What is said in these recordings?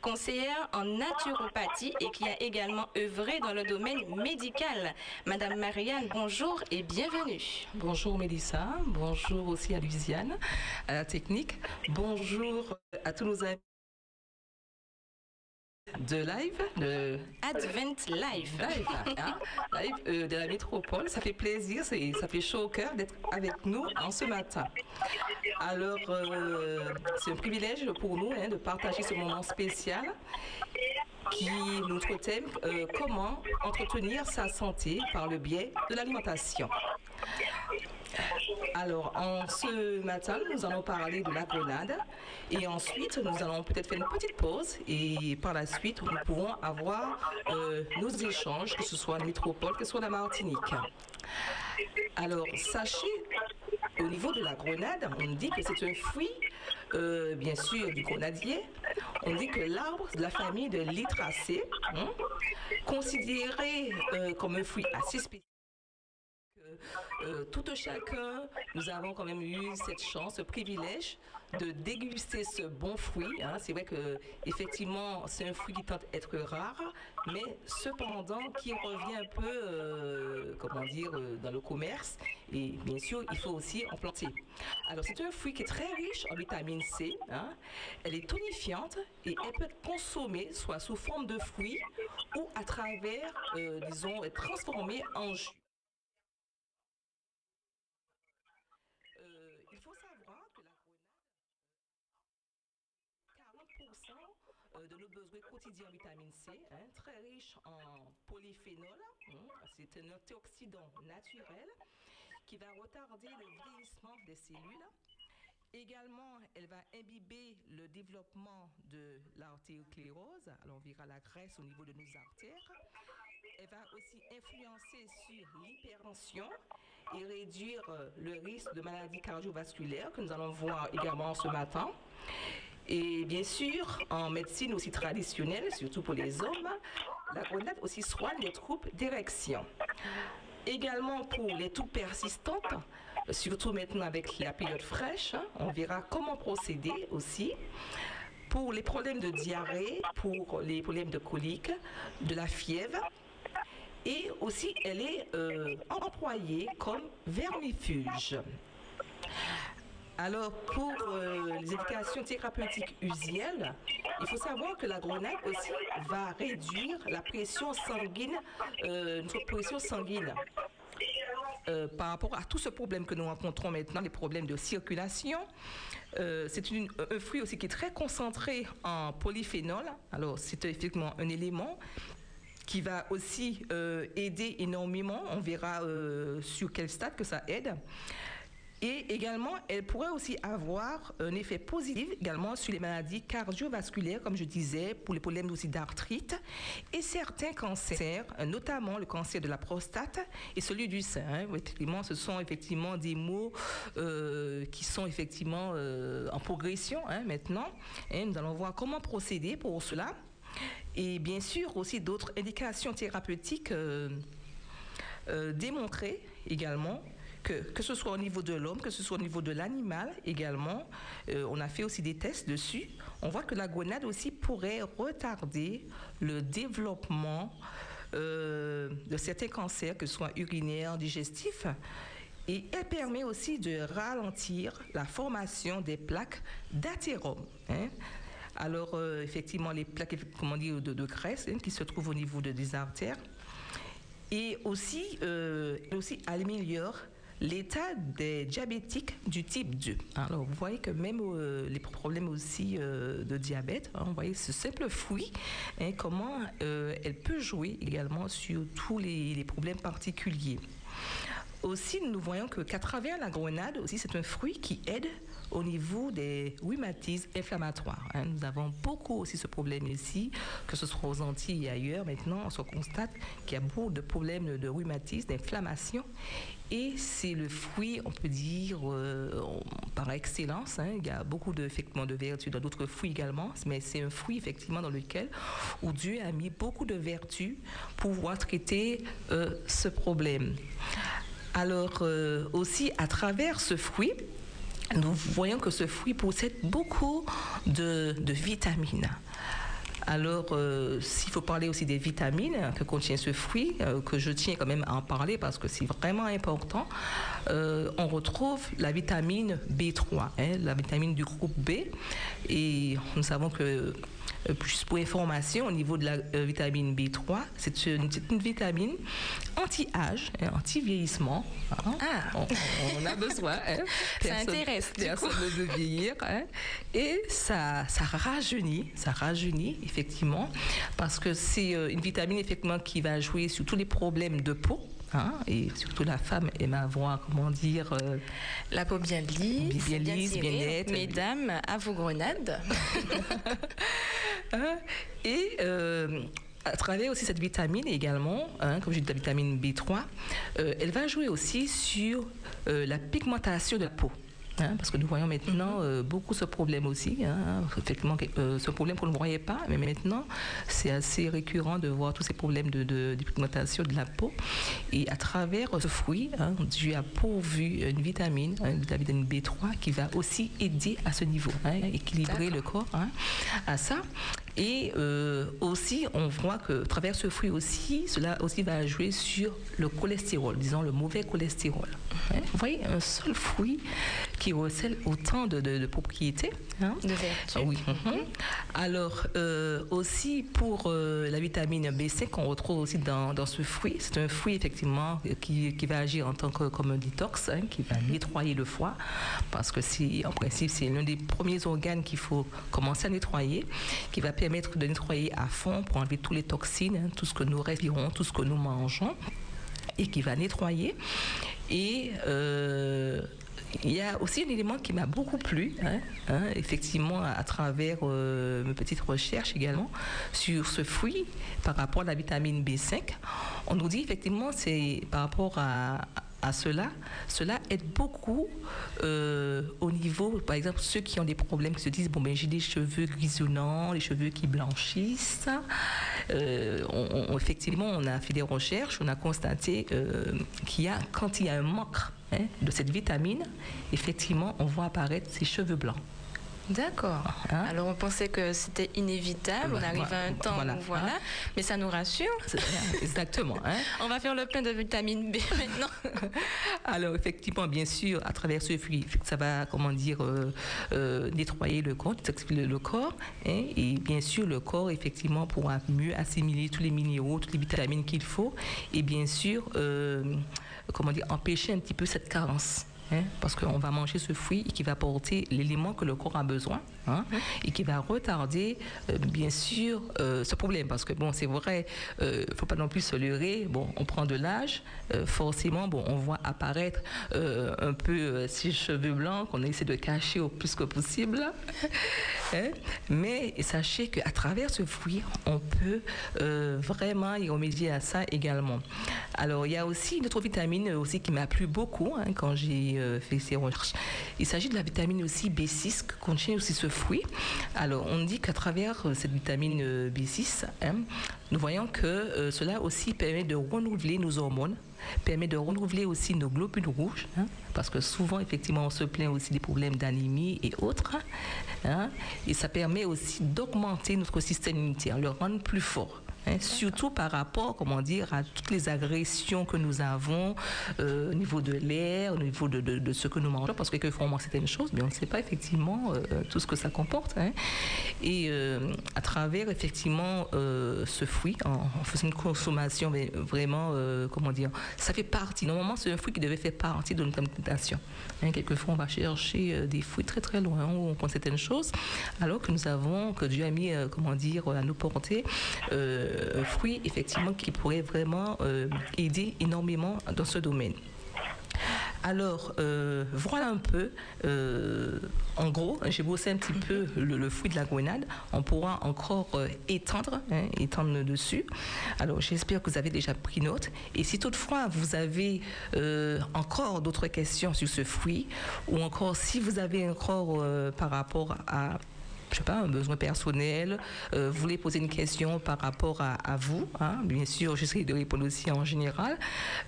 Conseillère en naturopathie et qui a également œuvré dans le domaine médical. Madame Marianne, bonjour et bienvenue. Bonjour Mélissa, bonjour aussi à Luciane, à la technique. Bonjour à tous nos amis de live, de Advent Live, live, hein, live euh, de la métropole. Ça fait plaisir, ça fait chaud au cœur d'être avec nous en ce matin. Alors, euh, c'est un privilège pour nous hein, de partager ce moment spécial qui notre thème euh, comment entretenir sa santé par le biais de l'alimentation. Alors, en ce matin, nous allons parler de la grenade et ensuite, nous allons peut-être faire une petite pause et par la suite, nous pourrons avoir euh, nos échanges, que ce soit en métropole, que ce soit la Martinique. Alors, sachez, au niveau de la grenade, on dit que c'est un fruit, euh, bien sûr, du grenadier. On dit que l'arbre de la famille de l'itracée, hein, considéré euh, comme un fruit assez spécial, euh, tout chacun, nous avons quand même eu cette chance, ce privilège de déguster ce bon fruit. Hein. C'est vrai que effectivement, c'est un fruit qui tente être rare, mais cependant qui revient un peu, euh, comment dire, euh, dans le commerce. Et bien sûr, il faut aussi en planter. Alors, c'est un fruit qui est très riche en vitamine C. Hein. Elle est tonifiante et elle peut être consommée soit sous forme de fruit ou à travers, disons, transformée en jus. il faut savoir que la grenade, 40% de nos besoins quotidiens en vitamine C, hein, très riche en polyphénol, hein, c'est un antioxydant naturel qui va retarder le vieillissement des cellules. Également, elle va imbiber le développement de l'artériosclérose. Alors, on verra la graisse au niveau de nos artères. Elle va aussi influencer sur l'hypertension et réduire euh, le risque de maladies cardiovasculaires que nous allons voir également ce matin. Et bien sûr, en médecine aussi traditionnelle, surtout pour les hommes, la grenade aussi soigne les troubles d'érection. Également pour les troubles persistantes, surtout maintenant avec la période fraîche, hein, on verra comment procéder aussi pour les problèmes de diarrhée, pour les problèmes de colique, de la fièvre, et aussi elle est euh, employée comme vermifuge. Alors, pour euh, les éducations thérapeutiques usuelles, il faut savoir que la grenade aussi va réduire la pression sanguine, euh, notre pression sanguine. par rapport à tout ce problème que nous rencontrons maintenant, les problèmes de circulation. c'est un fruit aussi qui est très concentré en polyphénol. Alors, c'est effectivement un élément qui va aussi euh, aider énormément. On verra euh, sur quel stade que ça aide. Et également, elle pourrait aussi avoir un effet positif également sur les maladies cardiovasculaires, comme je disais, pour les problèmes aussi d'arthrite et certains cancers, notamment le cancer de la prostate et celui du sein. Effectivement, ce sont effectivement des mots euh, qui sont effectivement en progression hein, maintenant. Et nous allons voir comment procéder pour cela. Et bien sûr aussi d'autres indications thérapeutiques euh, euh, démontrées également que, que, ce soit au niveau de l'homme, que ce soit au niveau de l'animal également, euh, on a fait aussi des tests dessus. On voit que la gonade aussi pourrait retarder le développement de certains cancers, que ce soit urinaires, digestifs. Et elle permet aussi de ralentir la formation des plaques d'athérome. Hein. Alors, euh, effectivement, les plaques comment dire, de, de graisse hein, qui se trouvent au niveau de, des artères. Et aussi, euh, aussi améliore l'état des diabétiques du type 2. Alors, vous voyez que même euh, les problèmes aussi de diabète, hein, vous voyez ce simple fruit, hein, comment elle peut jouer également sur tous les, les problèmes particuliers. Aussi, nous voyons que qu'à travers la grenade, aussi, c'est un fruit qui aide au niveau des rhumatismes inflammatoires. Hein. Nous avons beaucoup aussi ce problème ici, que ce soit aux Antilles et ailleurs. Maintenant, on se constate qu'il y a beaucoup de problèmes de rhumatisme, d'inflammation. Et c'est le fruit, on peut dire, euh, par excellence. Hein. Il y a beaucoup de, effectivement, de vertus dans d'autres fruits également, mais c'est un fruit effectivement dans lequel où Dieu a mis beaucoup de vertus pour pouvoir traiter euh, ce problème. Alors euh, aussi, à travers ce fruit, nous voyons que ce fruit possède beaucoup de, vitamines. Alors, euh, s'il faut parler aussi des vitamines que contient ce fruit, euh, que je tiens quand même à en parler parce que c'est vraiment important, euh, on retrouve la vitamine B3, hein, la vitamine du groupe B. Et nous savons que plus pour information, au niveau de la euh, vitamine B3, c'est une, vitamine anti-âge, anti-vieillissement. Hein? Ah. On, a besoin. Hein. ça intéresse. Personne ne veut vieillir. Hein. Et ça, ça rajeunit, ça rajeunit, effectivement, parce que c'est euh, une vitamine, effectivement, qui va jouer sur tous les problèmes de peau. Hein, et surtout la femme aime avoir, comment dire... Euh, la peau bien lisse, bien, lisse, bien, nette. Mesdames, à vos grenades. Hein, et euh, à travers aussi cette vitamine également, hein, comme j'ai dit la vitamine B3, euh, elle va jouer aussi sur la pigmentation de la peau. Hein, parce que nous voyons maintenant mhm. euh, beaucoup ce problème aussi. Hein, effectivement, euh, ce problème qu'on ne voyait pas, mais maintenant, c'est assez récurrent de voir tous ces problèmes de, de, pigmentation de la peau. Et à travers ce fruit, hein, Dieu a pourvu une vitamine, une vitamine B3, qui va aussi aider à ce niveau, équilibrer le corps à ça. Et euh, aussi, on voit que à travers ce fruit aussi, cela aussi va jouer sur le cholestérol, disons le mauvais cholestérol. Hein? Vous voyez, un seul fruit qui recèle autant de, propriétés. Hein? De vertus. Oui. Mhm. Alors, euh, aussi pour euh, la vitamine B5 qu'on retrouve aussi dans, dans ce fruit, c'est un fruit effectivement qui, qui, va agir en tant que comme un détox, hein, qui va nettoyer le foie, parce que si, en principe, c'est l'un des premiers organes qu'il faut commencer à nettoyer, qui va permettre de nettoyer à fond pour enlever tous les toxines, hein, tout ce que nous respirons, tout ce que nous mangeons, et qui va nettoyer. Et euh, il y a aussi un élément qui m'a beaucoup plu, hein, hein, effectivement, à, travers euh, mes petites recherches également, sur ce fruit par rapport à la vitamine B5. On nous dit effectivement, c'est par rapport à, cela, cela aide beaucoup euh, au niveau, par exemple, ceux qui ont des problèmes, qui se disent, bon, ben, j'ai des cheveux grisonnants, les cheveux qui blanchissent. Euh, effectivement, on a fait des recherches, on a constaté qu'il y a, quand il y a un manque hein, de cette vitamine, effectivement, on voit apparaître ces cheveux blancs. D'accord. Hein? Alors on pensait que c'était inévitable, on arrive à un temps voilà, où voilà, hein? mais ça nous rassure. Exactement. Hein? on va faire le plein de vitamine B maintenant. Alors effectivement, bien sûr, à travers ce fruit, ça va, comment dire, euh, euh, nettoyer le corps, le corps, et bien sûr le corps effectivement pourra mieux assimiler tous les minéraux, toutes les vitamines qu'il faut, et bien sûr, euh, comment dire, empêcher un petit peu cette carence. Hein, parce qu'on va manger ce fruit qui va apporter l'élément que le corps a besoin hein, et qui va retarder, euh, bien sûr, euh, ce problème. Parce que, bon, c'est vrai, il euh, ne faut pas non plus se leurrer. Bon, on prend de l'âge, forcément, bon, on voit apparaître un peu ces cheveux blancs qu'on essaie de cacher au plus que possible. Hein. Mais sachez qu'à travers ce fruit, on peut vraiment y remédier à ça également. Alors, il y a aussi une autre vitamine aussi qui m'a plu beaucoup quand j'ai euh, fait ces recherches. Il s'agit de la vitamine aussi B6 que contient aussi ce fruit. Alors, on dit qu'à travers euh, cette vitamine euh, B6, hein, nous voyons que cela aussi permet de renouveler nos hormones, permet de renouveler aussi nos globules rouges, hein, parce que souvent, effectivement, on se plaint aussi des problèmes d'anémie et autres. Hein, et ça permet aussi d'augmenter notre système immunitaire, le rendre plus fort. Hein, surtout par rapport, comment dire, à toutes les agressions que nous avons euh, au niveau de l'air, au niveau de, ce que nous mangeons, parce que quelquefois on mange certaines choses, mais on ne sait pas effectivement euh, tout ce que ça comporte. Hein. Et euh, à travers effectivement ce fruit, en, faisant une consommation, mais vraiment, comment dire, ça fait partie. Normalement, c'est un fruit qui devait faire partie de notre alimentation. Hein, quelquefois, on va chercher des fruits très très loin où on prend certaines choses, alors que nous avons, que Dieu a mis, comment dire, à nous porter un fruit effectivement qui pourrait vraiment euh, aider énormément dans ce domaine. Alors, euh, voilà un peu, euh, en gros, j'ai bossé un petit peu le, fruit de la grenade. On pourra encore étendre, hein, étendre dessus. Alors, j'espère que vous avez déjà pris note. Et si toutefois vous avez encore d'autres questions sur ce fruit, ou encore si vous avez encore par rapport à je sais pas, un besoin personnel, euh, vous voulez poser une question par rapport à, vous, hein, bien sûr, j'essaie de répondre aussi en général.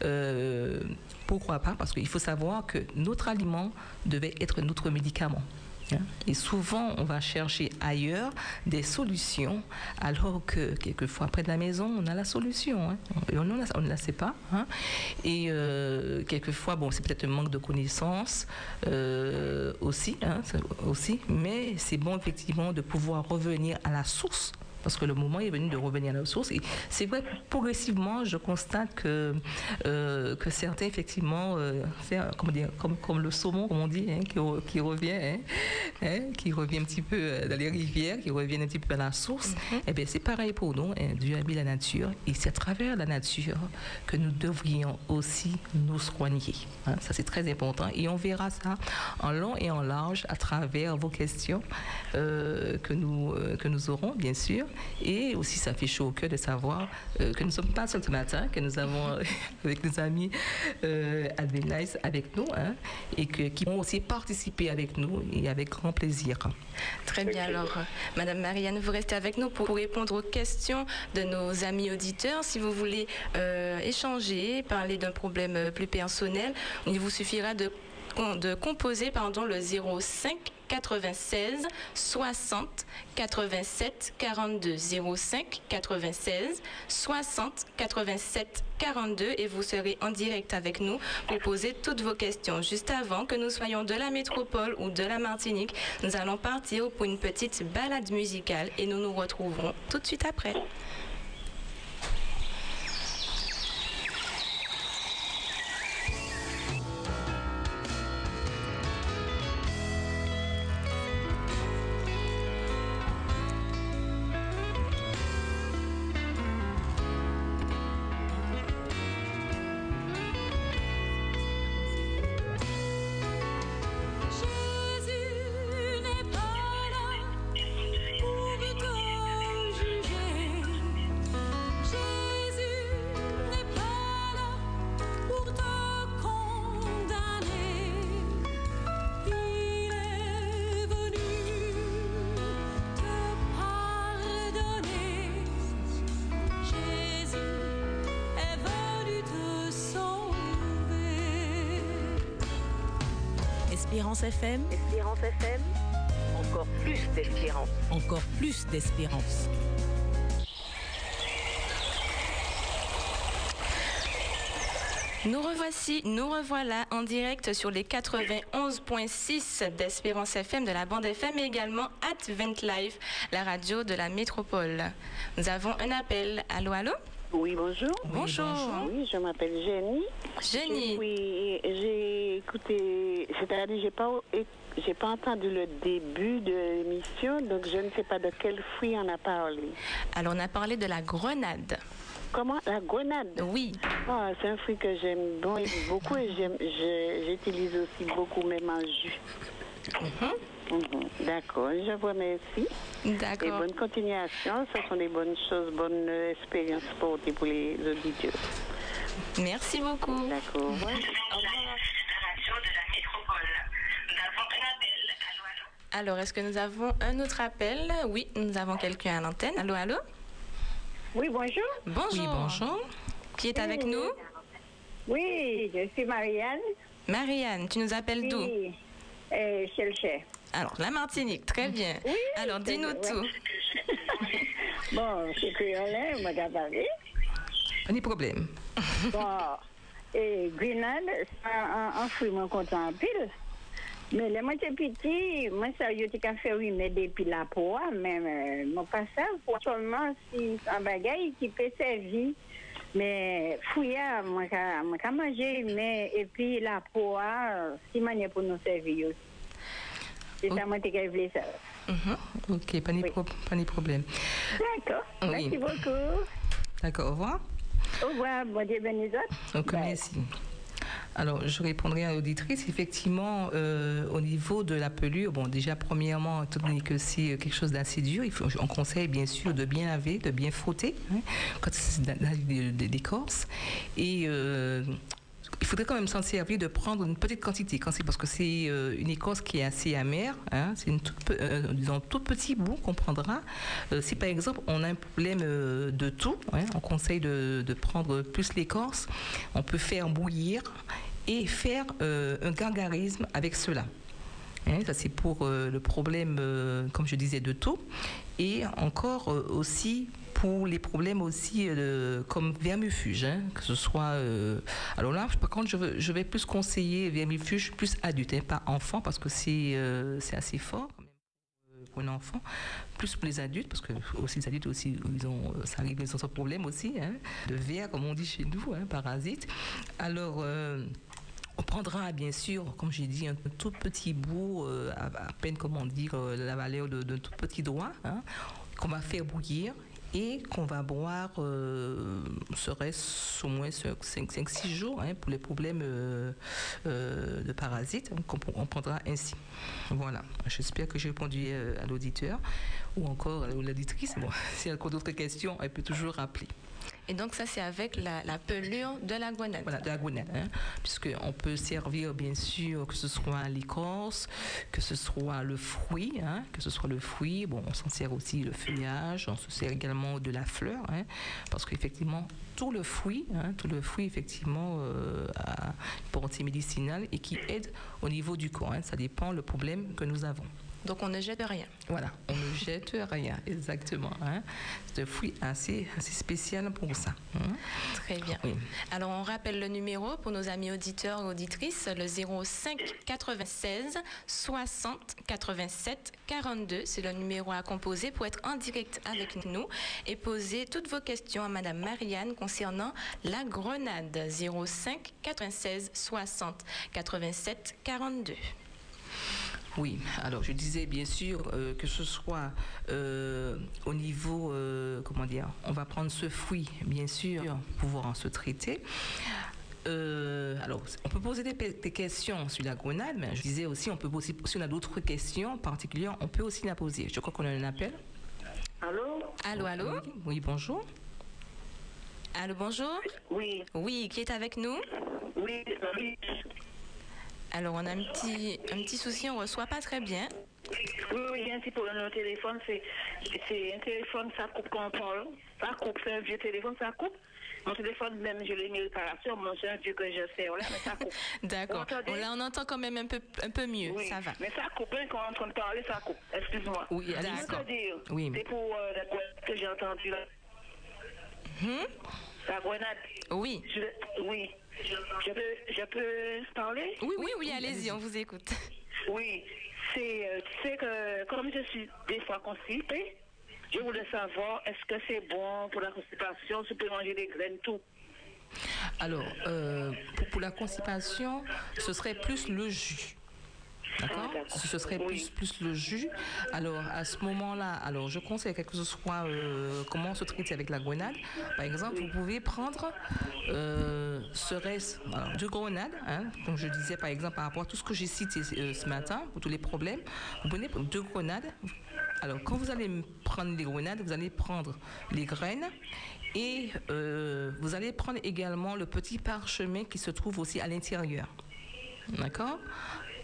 Euh, pourquoi pas Parce qu'il faut savoir que notre aliment devait être notre médicament. Hein. Et souvent, on va chercher ailleurs des solutions, alors que quelquefois, près de la maison, on a la solution. Hein. Et on, ne la sait pas. Hein. Et euh, quelquefois, bon, c'est peut-être un manque de connaissances euh, aussi, aussi, mais c'est bon effectivement de pouvoir revenir à la source parce que le moment est venu de revenir à la source. Et c'est vrai, progressivement, je constate que, euh, que certains, effectivement, euh, dire, comme, comme le saumon, comme on dit, hein, qui, qui, revient, hein, hein, qui revient un petit peu euh, dans les rivières, qui revient un petit peu à la source. Mm-hmm. Eh bien, c'est pareil pour nous. Dieu a mis la nature, et c'est à travers la nature que nous devrions aussi nous soigner. ça, c'est très important. Et on verra ça en long et en large à travers vos questions que, nous, que nous aurons, bien sûr. Et aussi, ça fait chaud au cœur de savoir euh, que nous ne sommes pas seuls ce matin, que nous avons euh, avec nos amis euh, avec nous hein, et que, qui vont aussi participer avec nous et avec grand plaisir. Très bien. Alors, Madame Marianne, vous restez avec nous pour répondre aux questions de nos amis auditeurs. Si vous voulez échanger, parler d'un problème plus personnel, il vous suffira de, de composer le 05 96 60 87 42 05 96 60 87 42 et vous serez en direct avec nous pour poser toutes vos questions. Juste avant que nous soyons de la métropole ou de la Martinique, nous allons partir pour une petite balade musicale et nous nous retrouverons tout de suite après. Espérance FM. Espérance FM. Encore plus d'espérance. Encore plus d'espérance. Nous revoici, nous revoilà en direct sur les 91.6 d'Espérance FM de la bande FM et également Advent Live, la radio de la métropole. Nous avons un appel. Allô, allô? Oui, bonjour. Bonjour. Oui, je m'appelle Jenny. Jenny. Oui, j'ai écouté, c'est-à-dire j'ai pas j'ai pas entendu le début de l'émission, donc je ne sais pas de quel fruit on a parlé. Alors on a parlé de la grenade. Comment? La grenade? Oui. Ah, c'est un fruit que j'aime beaucoup et j'utilise aussi beaucoup même en jus. Mhm. D'accord, je vous remercie. D'accord. Et bonne continuation. Ce sont des bonnes choses, bonnes expériences pour, pour les auditeurs. Merci beaucoup. D'accord. Alors, est-ce que nous avons un autre appel? Oui, nous avons quelqu'un à l'antenne. Allô, allô? Oui, bonjour. Bonjour. Oui, bonjour. Qui est avec nous? Oui, je suis Marianne. Marianne, tu nous appelles d'où? Oui, euh, alors, la Martinique, très bien. Alors, dis-nous tout. bon, c'est Paris. Pas de problème. bon, et Grenade, c'est un, fruit mon content en pile. Mais les moitié petit, moi, ça, je t'ai fait oui, mais depuis la poire, mais euh, mon passage, pour seulement si un bagage qui peut servir. Mais fouillard, moi, je manger, mais et puis la poire, si manière pour nous servir aussi. C'est ça, moi, que voulais ça. Mhm. Ok, pas de, problème. D'accord. Merci beaucoup. D'accord, au revoir. Au revoir, bon Dieu bénisse. Ok, merci. Alors, je répondrai à l'auditrice. Effectivement, euh, au niveau de la pelure, bon, déjà, premièrement, étant donné que c'est quelque chose d'assez dur, il faut, on conseille bien sûr de bien laver, de bien frotter, hein, quand c'est d'écorce. Et euh, il faudrait quand même s'en servir de prendre une petite quantité, parce que c'est euh, une écorce qui est assez amère, hein, c'est une euh, tout petit bout qu'on prendra. Euh, si par exemple on a un problème de tout, hein, on conseille de, de prendre plus l'écorce, on peut faire bouillir et faire un gargarisme avec cela. Hein, ça c'est pour le problème, comme je disais, de taux. Et encore aussi pour les problèmes aussi euh, comme vermifuge, hein, que ce soit... euh, alors là, par contre, je, vais plus conseiller vermifuge plus adulte, hein, pas enfant, parce que c'est euh, assez fort pour un enfant, plus pour les adultes, parce que aussi les adultes aussi, ils ont, euh, ça arrive, ils ont ce problème aussi, hein, de verre, comme on dit chez nous, hein, parasite. Alors... on prendra bien sûr, comme j'ai dit, un tout petit bout, à, peine comment dire, la valeur d'un tout petit doigt, qu'on va faire bouillir et qu'on va boire, euh, serait-ce au moins 5-6 jours hein, pour les problèmes euh, euh, de parasites, on prendra ainsi. Voilà, j'espère que j'ai répondu à l'auditeur ou encore à l'auditrice. Bon, s'il y a d'autres questions, elle peut toujours rappeler. Et donc ça, c'est avec la, pelure de la grenade. Voilà, de la grenade. Hein, puisqu'on peut servir, bien sûr, que ce soit l'écorce, que ce soit le fruit, hein, que ce soit le fruit. Bon, on s'en sert aussi le feuillage, on se sert également de la fleur, hein, parce qu'effectivement, tout le fruit, hein, tout le fruit, effectivement, euh, a une portée médicinale et qui aide au niveau du corps. ça dépend le problème que nous avons. Donc on ne jette rien. Voilà, on ne jette rien, exactement. Hein. C'est un fruit assez, assez spécial pour ça. hein. Très bien. Oui. Alors on rappelle le numéro pour nos amis auditeurs et auditrices, le 05 96 60 87 42. C'est le numéro à composer pour être en direct avec nous et poser toutes vos questions à Madame Marianne concernant la grenade. 05 96 60 87 42. Oui, alors je disais bien sûr euh, que ce soit euh, au niveau, euh, comment dire, on va prendre ce fruit, bien sûr, pour pouvoir se traiter. Euh, alors, on peut poser des, questions sur la grenade, mais je disais aussi, on peut aussi, si on a d'autres questions particulières, on peut aussi la poser. Je crois qu'on a un appel. Allô? Allô, allô? Oui, oui, bonjour. Allô, bonjour? Oui, Oui, qui est avec nous? Oui, oui. Alors, on a un petit, un petit souci, on ne reçoit pas très bien. Oui, oui, un petit problème au téléphone. C'est, c'est un téléphone, ça coupe quand on parle. Ça coupe, c'est un vieux téléphone, ça coupe. Mon téléphone, même, je l'ai mis réparation. Mon c'est un vieux que je sais, là, mais ça coupe. D'accord. Là, on entend quand même un peu, un peu mieux. Oui, Ça va. mais ça coupe, hein, quand on est en train de parler, ça coupe. Excuse-moi. Oui, Oui. c'est pour euh, la que j'ai entendue là. Hmm? La grenade. Oui. Je, oui. Je peux, je peux parler? Oui, oui, oui, allez-y, on vous écoute. Oui, c'est, euh, tu sais que comme je suis des fois constipée, je voulais savoir est-ce que c'est bon pour la constipation, si je peux manger des graines, tout? Alors, euh, pour, pour la constipation, ce serait plus le jus. D'accord. Ce serait Oui. plus, plus le jus. Alors, à ce moment-là, alors je conseille que ce soit euh, comment se traiter avec la grenade. Par exemple, vous pouvez prendre, euh, serait-ce alors, deux grenades, hein, comme je disais par exemple par rapport à tout ce que j'ai cité euh, ce matin, pour tous les problèmes. Vous prenez deux grenades. Alors, quand vous allez prendre les grenades, vous allez prendre les graines et euh, vous allez prendre également le petit parchemin qui se trouve aussi à l'intérieur. D'accord?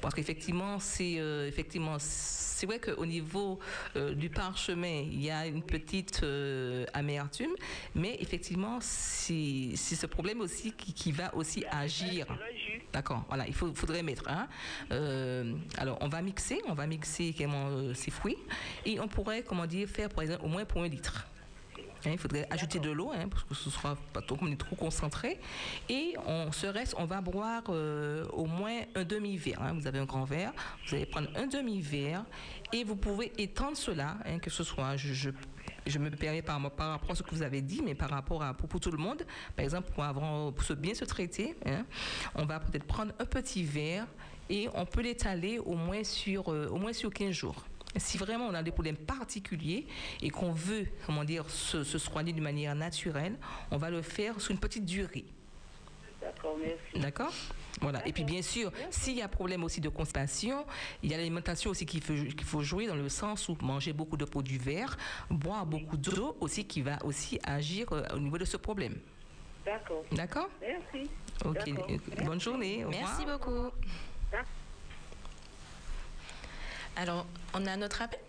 Parce qu'effectivement, c'est euh, c'est vrai qu'au niveau euh, du parchemin, il y a une petite euh, amertume, mais effectivement, c'est ce problème aussi qui, qui va aussi agir. D'accord, voilà, il faudrait mettre. Hein. Alors, on va mixer, on va mixer ces fruits et on pourrait, comment dire, faire par exemple au moins pour un litre. Hein, il faudrait ajouter de l'eau hein, pour que ce soit pas trop, on est trop concentré. Et on se reste, on va boire euh, au moins un demi-verre. hein. Vous avez un grand verre, vous allez prendre un demi-verre et vous pouvez étendre cela, que ce soit, je, je, je me permets par, par rapport à ce que vous avez dit, mais par rapport à pour, pour tout le monde, par exemple, pour, avoir, pour se bien se traiter, on va peut-être prendre un petit verre et on peut l'étaler au moins sur, euh, au moins sur 15 jours. Si vraiment on a des problèmes particuliers et qu'on veut, comment dire, se, se soigner d'une manière naturelle, on va le faire sur une petite durée. D'accord, merci. D'accord? Voilà. Et puis bien sûr, s'il y a problème aussi de constipation, il y a l'alimentation aussi qu'il faut, qu'il faut jouer dans le sens où manger beaucoup de produits verts, boire beaucoup d'eau aussi qui va aussi agir euh, au niveau de ce problème. D'accord. D'accord? Merci. Ok. D'accord. Bonne journée. Au Merci beaucoup. Alors, on a notre appel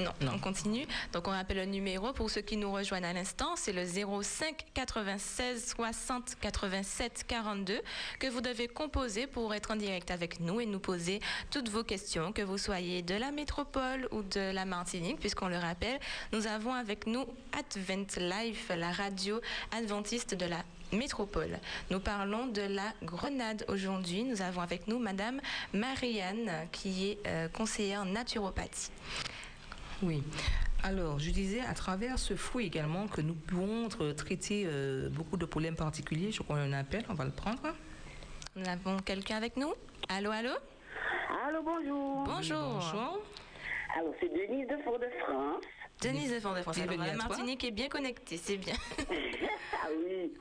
non, Non. on continue. Donc, on rappelle le numéro pour ceux qui nous rejoignent à l'instant. C'est le 05 96 60 87 42 que vous devez composer pour être en direct avec nous et nous poser toutes vos questions, que vous soyez de la métropole ou de la Martinique, puisqu'on le rappelle, nous avons avec nous Advent Life, la radio adventiste de la métropole. Nous parlons de la grenade aujourd'hui. Nous avons avec nous Madame Marianne, qui est euh, conseillère en naturopathie. Oui. Alors, je disais, à travers ce fruit également, que nous pouvons tra- traiter euh, beaucoup de problèmes particuliers. Je crois qu'on a un appel, on va le prendre. Nous avons quelqu'un avec nous? Allô, allô? Allô, bonjour. Bonjour. Bonjour. Alors, c'est Denise de Fort-de-France. Denise de Fort-de-France. Alors, la. Martinique est bien connectée, c'est bien. ah oui.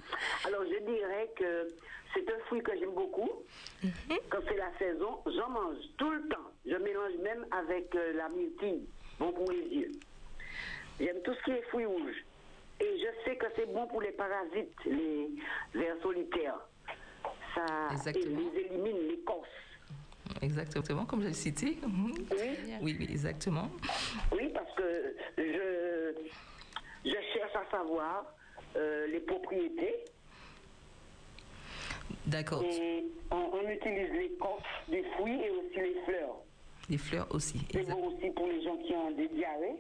Alors, je dirais que c'est un fruit que j'aime beaucoup. Quand c'est la saison, j'en mange tout le temps. Je mélange même avec euh, la myrtille, bon pour les yeux. J'aime tout ce qui est fruits rouges. Et je sais que c'est bon pour les parasites, les vers solitaires. Ça Exactement. les élimine l'écorce. Exactement, comme je l'ai cité. Mhm. Oui. Oui, oui, exactement. Oui, parce que je, je cherche à savoir euh, les propriétés D'accord. et on, on utilise l'écorce des fruits et aussi les fleurs. Les fleurs aussi. C'est bon aussi pour les gens qui ont des diarrhées,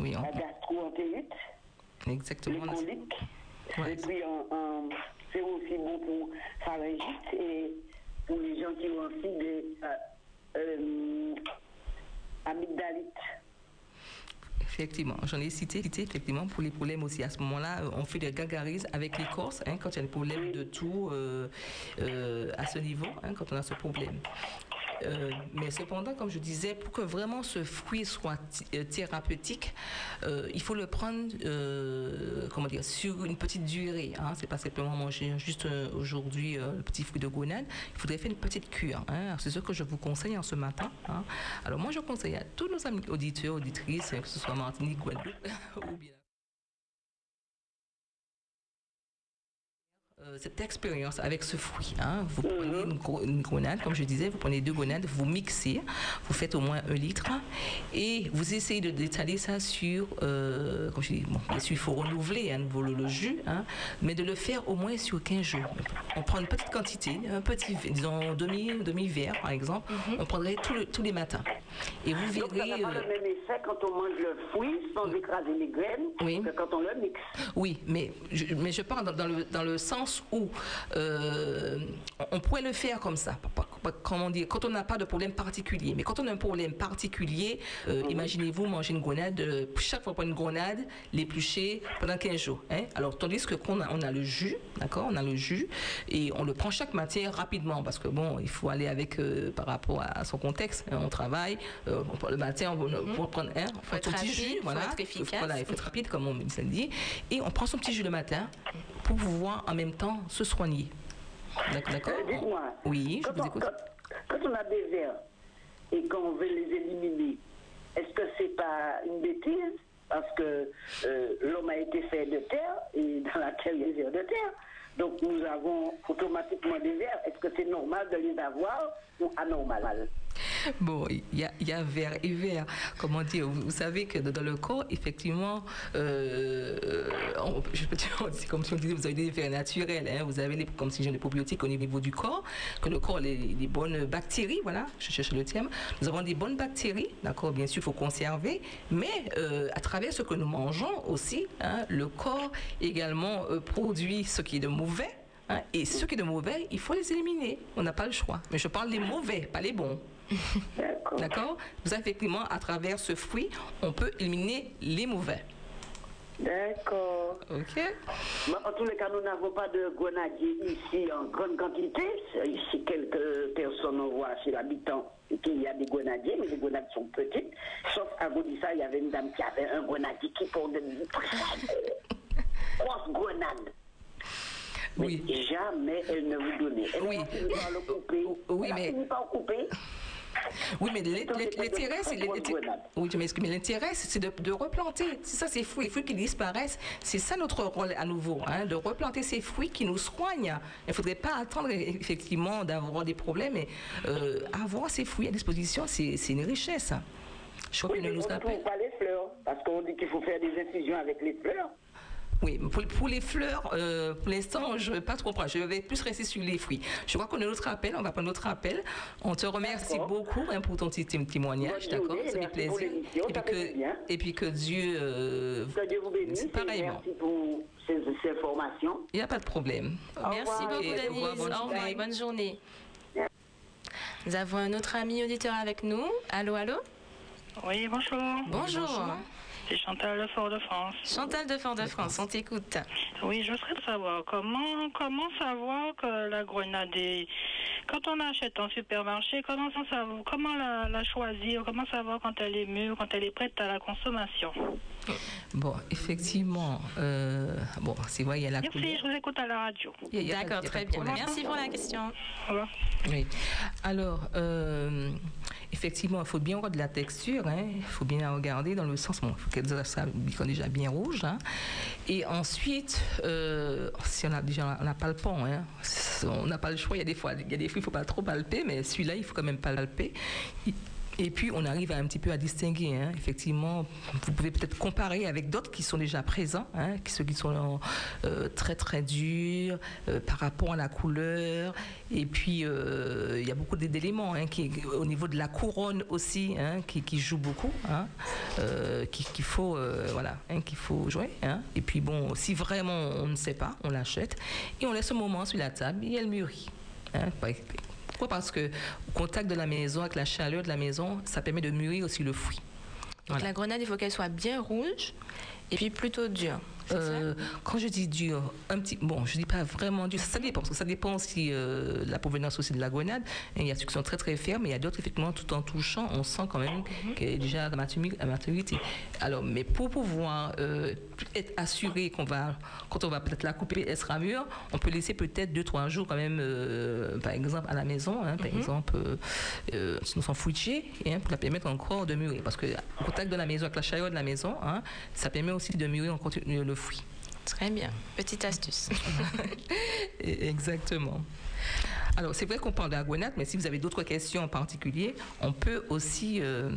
Oui, la on- gastro-entérite, les exactement. là, c'est- coliques. Ouais. Et puis c'est aussi bon pour pharyngite et pour les gens qui ont aussi des euh, euh. Effectivement, j'en ai cité, cité effectivement pour les problèmes aussi. À ce moment-là, euh, on fait des gargarismes avec l'écorce hein, quand il y a des problèmes de tout à ce niveau, hein, quand on a ce problème. Euh, mais cependant, comme je disais, pour que vraiment ce fruit soit euh, thérapeutique, euh, il faut le prendre, comment dire, sur une petite durée. Hein. C'est pas simplement manger juste aujourd'hui le petit fruit de gonade. Il faudrait faire une petite cure. Hein. C'est ce que je vous conseille en ce matin. hein. Alors moi, je conseille à tous nos amis auditeurs, auditrices, hein, que ce soit Martinique, Guadeloupe ou bien cette expérience avec ce fruit. hein. Vous prenez une, gro- une grenade, comme je disais, vous prenez deux grenades, vous mixez, vous faites au moins un litre et vous essayez de d'étaler ça sur, euh, comme je dis, bon, bien sûr, il faut renouveler hein, nouveau le, jus, hein, mais de le faire au moins sur 15 jours. On prend une petite quantité, un petit, disons, demi, demi-verre par exemple, on prendrait le- tous les matins. Et vous Donc ça n'a verrez... pas euh, le même effet quand on mange le fruit sans écraser les graines Oui. que quand on le mixe. Oui, mais je, mais je parle dans, dans le, dans le sens où euh, on pourrait le faire comme ça. Comment dire Quand on n'a pas de problème particulier. Mais quand on a un problème particulier, euh, imaginez-vous manger une grenade, euh, chaque fois prendre une grenade, l'éplucher pendant 15 jours. hein. Alors, tandis que qu'on a, on a le jus, d'accord On a le jus et on le prend chaque matin rapidement parce que bon, il faut aller avec euh, par rapport à son contexte. hein. on travaille, euh, on prend le matin, on, on prend prendre un, on prend son petit jus, faut voilà. être efficace. Voilà, il faut être rapide, comme on me dit. Et on prend son petit jus le matin pour pouvoir en même temps se soigner. D'accord? Euh, Dites-moi, Oui, je quand, vous on, écoute. quand- quand on a des vers et qu'on veut les éliminer, est-ce que c'est pas une bêtise? Parce que euh, l'homme a été fait de terre et dans la terre, il y a des vers de terre. Donc nous avons automatiquement des vers. Est-ce que c'est normal de les avoir ou anormal? Bon, il y a, y a vert et vert. Comment dire vous, savez que dans le corps, effectivement, euh, c'est comme si on disait, vous avez des vers naturels. hein, vous avez les, comme si j'ai des probiotiques au niveau du corps, que le corps, les, les bonnes bactéries, voilà, je cherche le terme. Nous avons des bonnes bactéries, d'accord, bien sûr, il faut conserver, mais euh, à travers ce que nous mangeons aussi, hein, le corps également euh, produit ce qui est de mauvais. hein, et ce qui est de mauvais, il faut les éliminer. On n'a pas le choix. Mais je parle des mauvais, pas les bons. D'accord. Vous effectivement, à travers ce fruit, on peut éliminer les mauvais. D'accord. OK Mais en tous les cas, nous n'avons pas de grenadier ici en grande quantité. Ici, quelques personnes, on voit chez l'habitant qu'il y a des grenadiers, mais les grenades sont petites. Sauf à Godissa, il y avait une dame qui avait un grenadier qui portait une grosse grenade. Mais Oui. jamais elle ne vous donnait. Elle Oui. fini par le couper. Oui, elle mais- par couper. Oui, mais l'intérêt, c'est oui, mais l'intérêt, c'est de, de, replanter. C'est ça, ces fruits, les fruits qui disparaissent. C'est ça notre rôle à nouveau, hein, de replanter ces fruits qui nous soignent. Il ne faudrait pas attendre effectivement d'avoir des problèmes, mais euh, avoir ces fruits à disposition, c'est une richesse. Je crois oui, ne nous pas les fleurs, parce qu'on dit qu'il faut faire des infusions avec les fleurs. Oui, pour, les fleurs, euh, pour l'instant, je ne vais pas trop prendre. Je vais plus rester sur les fruits. Je crois qu'on a notre appel. On va prendre notre appel. On te remercie beaucoup hein, pour ton petit témoignage. D'accord? Ça fait plaisir. Et puis, que, et puis que Dieu. Euh, que Dieu vous bénisse. Pareillement. Merci pour ces, informations. Il n'y a pas de problème. Merci beaucoup, Denise. Au revoir. Bonne journée. Nous avons un autre ami auditeur avec nous. Allô, allô? Oui, bonjour. Bonjour. C'est Chantal de Fort-de-France. Chantal de Fort-de-France, on t'écoute. Oui, je voudrais savoir comment, comment savoir que la grenade est... Quand on achète en supermarché, comment, savoir, comment la, choisir Comment savoir quand elle est mûre, quand elle est prête à la consommation? Bon, effectivement, euh, bon, c'est vrai, il y a la Merci, je vous écoute à la radio. D'accord, très bien. Merci pour la question. Au revoir. Oui. Alors, euh, effectivement, il faut bien voir de la texture, hein. il faut bien la regarder dans le sens, bon, il faut qu'elle soit déjà bien rouge. Hein. Et ensuite, euh, si on a déjà on le pont, hein. on n'a pas le choix, il y a des fois, il y a des fois, il ne faut pas trop palper, mais celui-là, il faut quand même palper. Et puis, on arrive un petit peu à distinguer. Hein. Effectivement, vous pouvez peut-être comparer avec d'autres qui sont déjà présents, hein, ceux qui sont euh, très très durs euh, par rapport à la couleur. Et puis, euh, il y a beaucoup d'éléments hein, au niveau de la couronne aussi, qui, qui jouent beaucoup, qu'il faut, voilà, qu'il faut jouer. Et puis, bon, si vraiment on ne sait pas, on l'achète et on laisse un moment sur la table et elle mûrit. Pourquoi? Parce que au contact de la maison, avec la chaleur de la maison, ça permet de mûrir aussi le fruit. Donc la grenade, il faut qu'elle soit bien rouge et puis plutôt dure. Euh, quand je dis dur, un petit, bon, je dis pas vraiment dur, ça dépend, parce que ça dépend aussi euh, la provenance aussi de la grenade. il y a ceux qui sont très très fermes, mais il y a d'autres effectivement tout en touchant, on sent quand même mhm. qu'elle est déjà à maturité. Alors, mais pour pouvoir euh, être assuré qu'on va, quand on va peut-être la couper, elle sera mûre, on peut laisser peut-être deux trois jours quand même, par exemple à la maison, hein, par mhm. exemple, sinon sans fouiller, hein, pour la permettre encore de mûrir, parce que au contact de la maison avec la chaleur de la maison, hein, ça permet aussi de mûrir encore le Très bien. Petite astuce. Exactement. Alors, c'est vrai qu'on parle de la grenade, mais si vous avez d'autres questions en particulier, on peut aussi. Euh,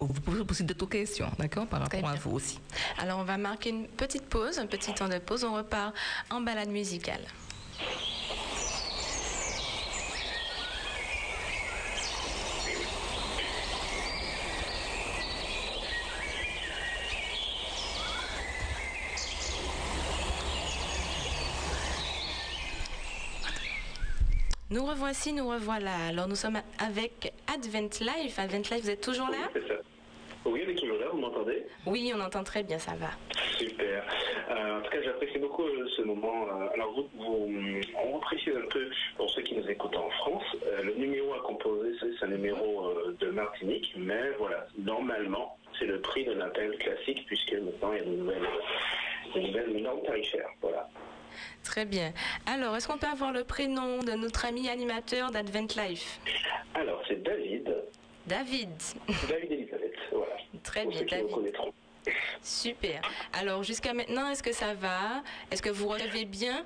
vous pouvez poser d'autres questions, d'accord, par rapport à vous aussi. Alors, on va marquer une petite pause, un petit temps de pause. On repart en balade musicale. Nous revoici, nous revoilà. Alors nous sommes avec Advent Life. Advent Life, vous êtes toujours là? Oui, Oui, on est toujours là, vous m'entendez? Oui, on entend très bien, ça va. Super. Euh, en tout cas, j'apprécie beaucoup euh, ce moment. Euh, alors, vous, on précise un peu pour ceux qui nous écoutent en France. le numéro à composer, c'est un numéro de Martinique, mais voilà, normalement, c'est le prix de l'appel classique puisque maintenant il y a de nouvelles, de nouvelles normes tarifaires. Voilà. Très bien. Alors, est-ce qu'on peut avoir le prénom de notre ami animateur d'Advent Life? Alors, c'est David. David. David Elisabeth, voilà. Très bien, David. Super. Alors, jusqu'à maintenant, est-ce que ça va? Est-ce que vous recevez bien?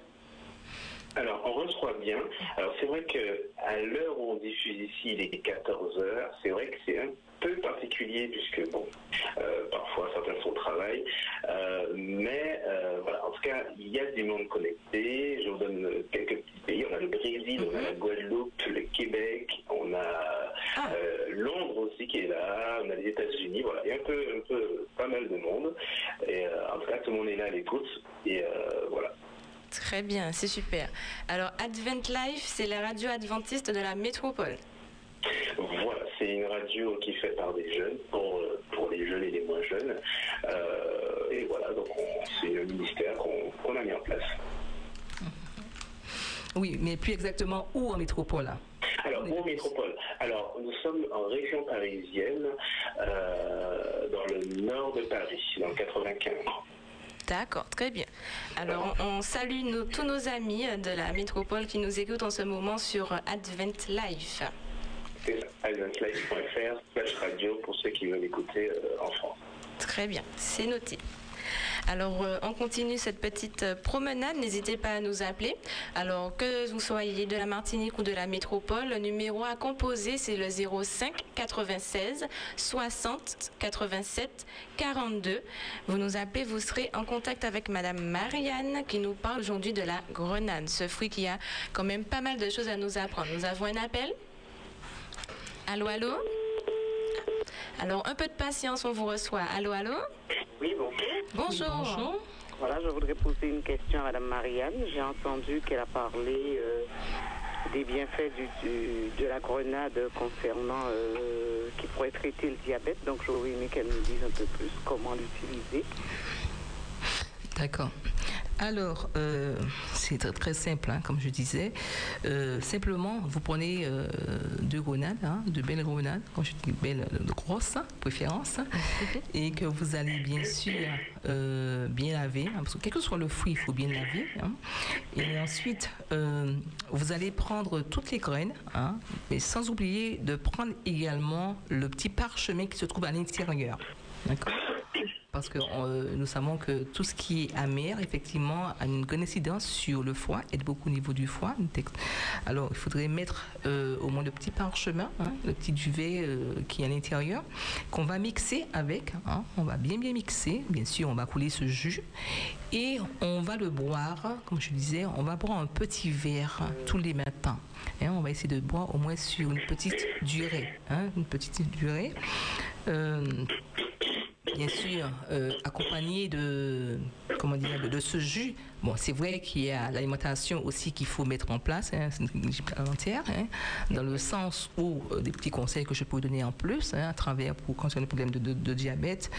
Alors, on reçoit bien. Alors, c'est vrai qu'à l'heure où on diffuse ici, il est 14 heures. C'est vrai que c'est un peu particulier puisque, bon, parfois certains sont au travail. Euh, mais euh, voilà, en tout cas, il y a du monde connecté. Je vous donne quelques petits pays. On a le Brésil, on a la mhm. Guadeloupe, le Québec, on a ah. Londres aussi qui est là, on a les États-Unis. Voilà, il y a un peu, un peu pas mal de monde. Et en tout cas, tout le monde est là à l'écoute. Et voilà. Très bien, c'est super. Alors, Advent Life, c'est la radio adventiste de la métropole. Voilà, c'est une radio qui est faite par des jeunes, pour, pour les jeunes et les moins jeunes. Euh, et voilà, donc c'est le ministère qu'on a mis en place. Oui, mais plus exactement où en métropole alors, où en métropole? Alors, nous sommes en région parisienne, euh, dans le nord de Paris, dans le 95. D'accord, très bien. Alors, on salue tous nos amis de la métropole qui nous écoutent en ce moment sur Advent Life. Islandslife.fr, slash radio pour ceux qui veulent écouter euh, en France. Très bien, c'est noté. Alors, euh, on continue cette petite euh, promenade. N'hésitez pas à nous appeler. Alors, que vous soyez de la Martinique ou de la métropole, le numéro à composer, c'est le 05 96 60 87 42. Vous nous appelez, vous serez en contact avec Madame Marianne qui nous parle aujourd'hui de la grenade, ce fruit qui a quand même pas mal de choses à nous apprendre. Nous avons un appel. Allô, allô? Alors, un peu de patience, on vous reçoit. Allô, allô? Oui, bonjour. Bonjour. Voilà, je voudrais poser une question à Madame Marianne. J'ai entendu qu'elle a parlé euh, des bienfaits du, du- de la grenade concernant euh, qui pourrait traiter le diabète. Donc, j'aurais aimé qu'elle nous dise un peu plus comment l'utiliser. D'accord. Alors, euh, c'est très, très simple, hein, comme je disais. Euh, simplement, vous prenez euh, deux grenades, hein, de belles grenades, quand je dis belles, grosses, hein, préférence, hein, et que vous allez bien sûr bien laver, hein, parce que quel que soit le fruit, il faut bien laver. Et ensuite, vous allez prendre toutes les graines, mais sans oublier de prendre également le petit parchemin qui se trouve à l'intérieur. D'accord? Parce que euh, nous savons que tout ce qui est amer, effectivement, a une grande incidence sur le foie, aide beaucoup au niveau du foie. Alors, il faudrait mettre euh, au moins le petit parchemin, hein, le petit duvet euh, qui est à l'intérieur, qu'on va mixer avec. hein. on va bien bien mixer. Bien sûr, on va couler ce jus et on va le boire. Comme je disais, on va boire un petit verre hein, tous les matins. On va essayer de boire au moins sur une petite durée. une petite durée. Bien sûr, euh, accompagné de, comment dire, de, ce jus. Bon, c'est vrai qu'il y a l'alimentation aussi qu'il faut mettre en place, hein, c'est une alimentaire, hein, dans le sens où euh, des petits conseils que je peux vous donner en plus, hein, à travers pour quand on a des problèmes de, diabète.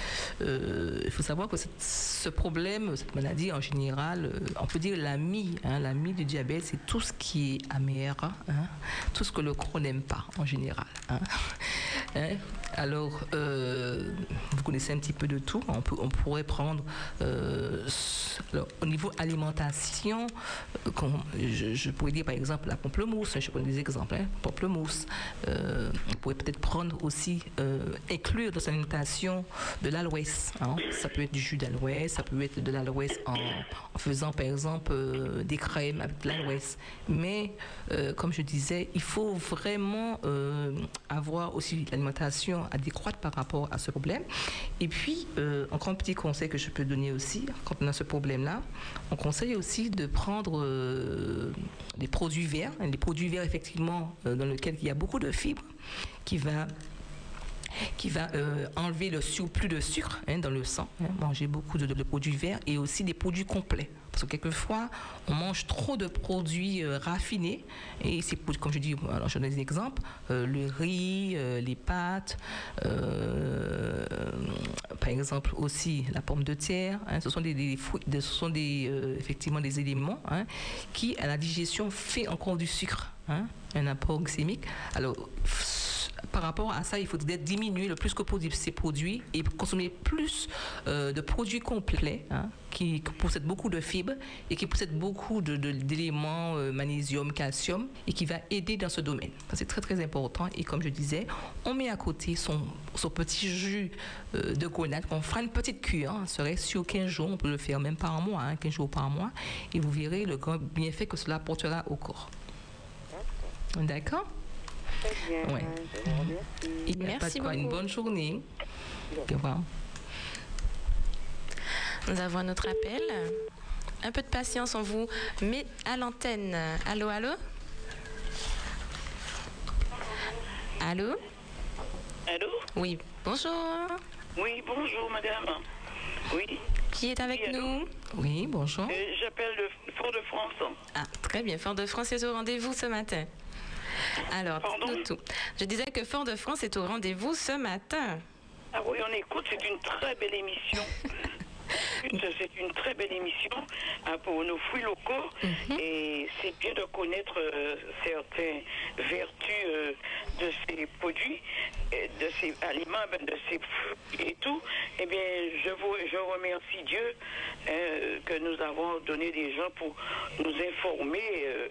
Euh, il faut savoir que ce problème, cette maladie en général, on peut dire l'ami, l'ami du diabète, c'est tout ce qui est amer, tout ce que le corps n'aime pas en général. Hein? Hein, Alors, euh, vous connaissez un petit peu de tout. On, pourrait prendre, euh, alors, au niveau alimentation, euh, je, pourrais dire par exemple la pamplemousse, je prends des exemples, hein, pamplemousse. On pourrait peut-être prendre aussi, inclure dans sa alimentation de l'aloès. hein. Ça peut être du jus d'aloès, ça peut être de l'aloès en, en faisant par exemple des crèmes avec de l'aloès. Mais, comme je disais, il faut vraiment avoir aussi l'alimentation adéquate par rapport à ce problème. Et puis, euh, encore un petit conseil que je peux donner aussi, quand on a ce problème-là, on conseille aussi de prendre euh, des produits verts, hein, des produits verts effectivement euh, dans lesquels il y a beaucoup de fibres, qui va qui va euh, enlever le surplus de sucre hein, dans le sang, hein, manger beaucoup de, produits verts et aussi des produits complets. Parce que quelquefois, on mange trop de produits euh, raffinés et c'est comme je dis, alors je donne des exemples, euh, le riz, les pâtes, par exemple aussi la pomme de terre. hein, ce sont des, fruits, ce sont effectivement des éléments qui à la digestion fait encore du sucre, un apport glycémique. Alors par rapport à ça, il faudrait diminuer le plus que possible ces produits et consommer plus euh, de produits complets hein, qui, possèdent beaucoup de fibres et qui possèdent beaucoup de- de- d'éléments euh, magnésium, calcium et qui va aider dans ce domaine. C'est très très important et comme je disais, on met à côté son, son petit jus euh, de grenade qu'on fera une petite cure, hein, serait sur 15 jours, on peut le faire même par mois, hein, 15 jours par mois et vous verrez le grand bienfait que cela apportera au corps. D'accord? Très bien. Ouais. Merci. Une bonne journée. Au revoir. Nous avons un autre appel. Un peu de patience, on vous met à l'antenne. Allô, allô? Allô? Allô? Oui, bonjour. Oui, bonjour madame. Oui. Qui est avec Oui, nous? Oui, bonjour. Euh, J'appelle de Fort-de-France. Ah, très bien. Fort-de-France est au rendez-vous ce matin. Alors, tout. Je disais que Fort-de-France est au rendez-vous ce matin. Ah oui, on écoute, c'est une très belle émission. C'est une très belle émission hein, pour nos fruits locaux et c'est bien de connaître euh, certaines vertus euh, de ces produits, de ces aliments, ben, de ces fruits et tout. Eh bien, je vous je remercie Dieu euh, que nous avons donné des gens pour nous informer euh,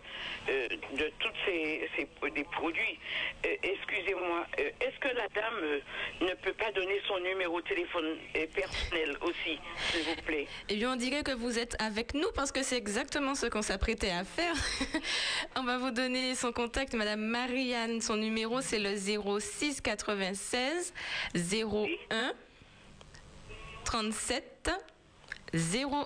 euh, de tous ces, ces des produits. Euh, Excusez-moi, euh, est-ce que la dame euh, ne peut pas donner son numéro de téléphone euh, personnel aussi, s'il vous plaît Eh bien, on dirait que vous êtes avec nous parce que c'est exactement ce qu'on s'apprêtait à faire. on va vous donner son contact, Madame Marianne. Son numéro, c'est le 06 96 01 37 01.